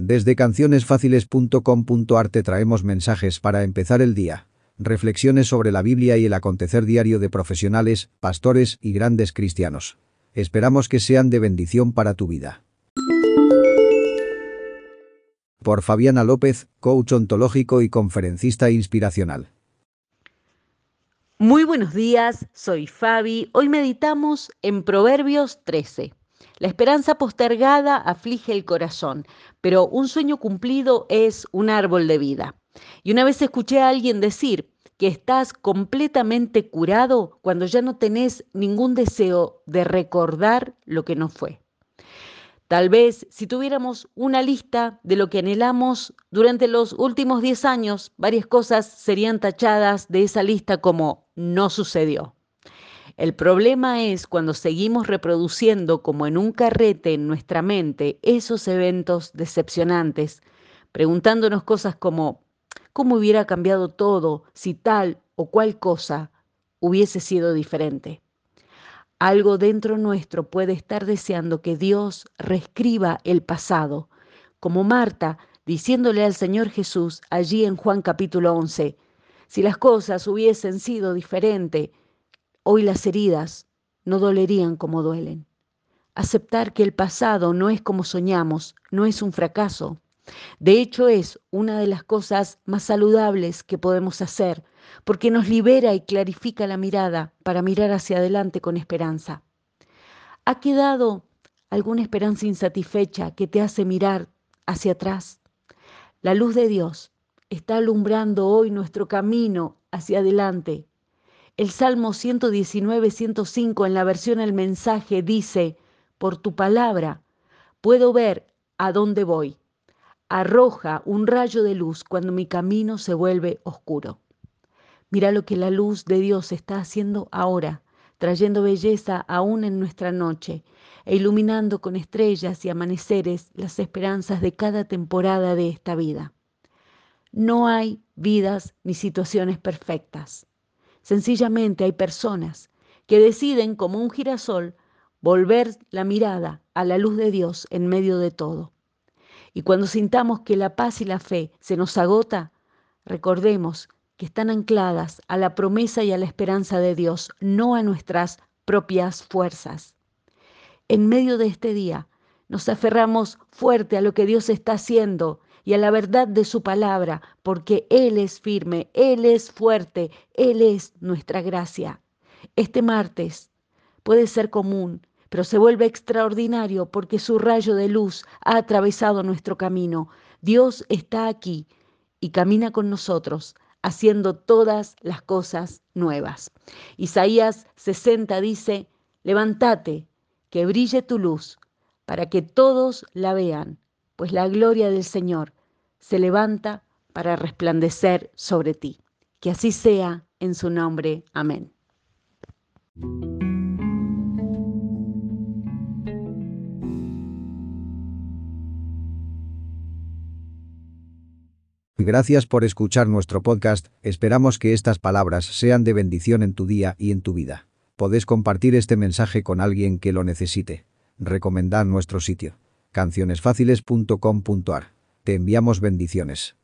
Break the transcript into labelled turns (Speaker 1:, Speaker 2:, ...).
Speaker 1: Desde cancionesfáciles.com.ar te traemos mensajes para empezar el día. Reflexiones sobre la Biblia y el acontecer diario de profesionales, pastores y grandes cristianos. Esperamos que sean de bendición para tu vida. Por Fabiana López, coach ontológico y conferencista inspiracional.
Speaker 2: Muy buenos días, soy Fabi. Hoy meditamos en Proverbios 13. La esperanza postergada aflige el corazón, pero un sueño cumplido es un árbol de vida. Y una vez escuché a alguien decir que estás completamente curado cuando ya no tenés ningún deseo de recordar lo que no fue. Tal vez si tuviéramos una lista de lo que anhelamos durante los últimos 10 años, varias cosas serían tachadas de esa lista como no sucedió. El problema es cuando seguimos reproduciendo como en un carrete en nuestra mente esos eventos decepcionantes, preguntándonos cosas como, ¿cómo hubiera cambiado todo si tal o cual cosa hubiese sido diferente? Algo dentro nuestro puede estar deseando que Dios reescriba el pasado, como Marta diciéndole al Señor Jesús allí en Juan capítulo 11, si las cosas hubiesen sido diferentes, Hoy las heridas no dolerían como duelen. Aceptar que el pasado no es como soñamos no es un fracaso. De hecho es una de las cosas más saludables que podemos hacer porque nos libera y clarifica la mirada para mirar hacia adelante con esperanza. ¿Ha quedado alguna esperanza insatisfecha que te hace mirar hacia atrás? La luz de Dios está alumbrando hoy nuestro camino hacia adelante el Salmo 119, 105 en la versión El mensaje dice, por tu palabra puedo ver a dónde voy. Arroja un rayo de luz cuando mi camino se vuelve oscuro. Mira lo que la luz de Dios está haciendo ahora, trayendo belleza aún en nuestra noche e iluminando con estrellas y amaneceres las esperanzas de cada temporada de esta vida. No hay vidas ni situaciones perfectas. Sencillamente hay personas que deciden, como un girasol, volver la mirada a la luz de Dios en medio de todo. Y cuando sintamos que la paz y la fe se nos agota, recordemos que están ancladas a la promesa y a la esperanza de Dios, no a nuestras propias fuerzas. En medio de este día, nos aferramos fuerte a lo que Dios está haciendo y a la verdad de su palabra, porque Él es firme, Él es fuerte, Él es nuestra gracia. Este martes puede ser común, pero se vuelve extraordinario porque su rayo de luz ha atravesado nuestro camino. Dios está aquí y camina con nosotros, haciendo todas las cosas nuevas. Isaías 60 dice, levántate, que brille tu luz, para que todos la vean, pues la gloria del Señor se levanta para resplandecer sobre ti. Que así sea en su nombre. Amén.
Speaker 1: Gracias por escuchar nuestro podcast, esperamos que estas palabras sean de bendición en tu día y en tu vida. Podés compartir este mensaje con alguien que lo necesite. Recomendad nuestro sitio, cancionesfáciles.com.ar. Te enviamos bendiciones.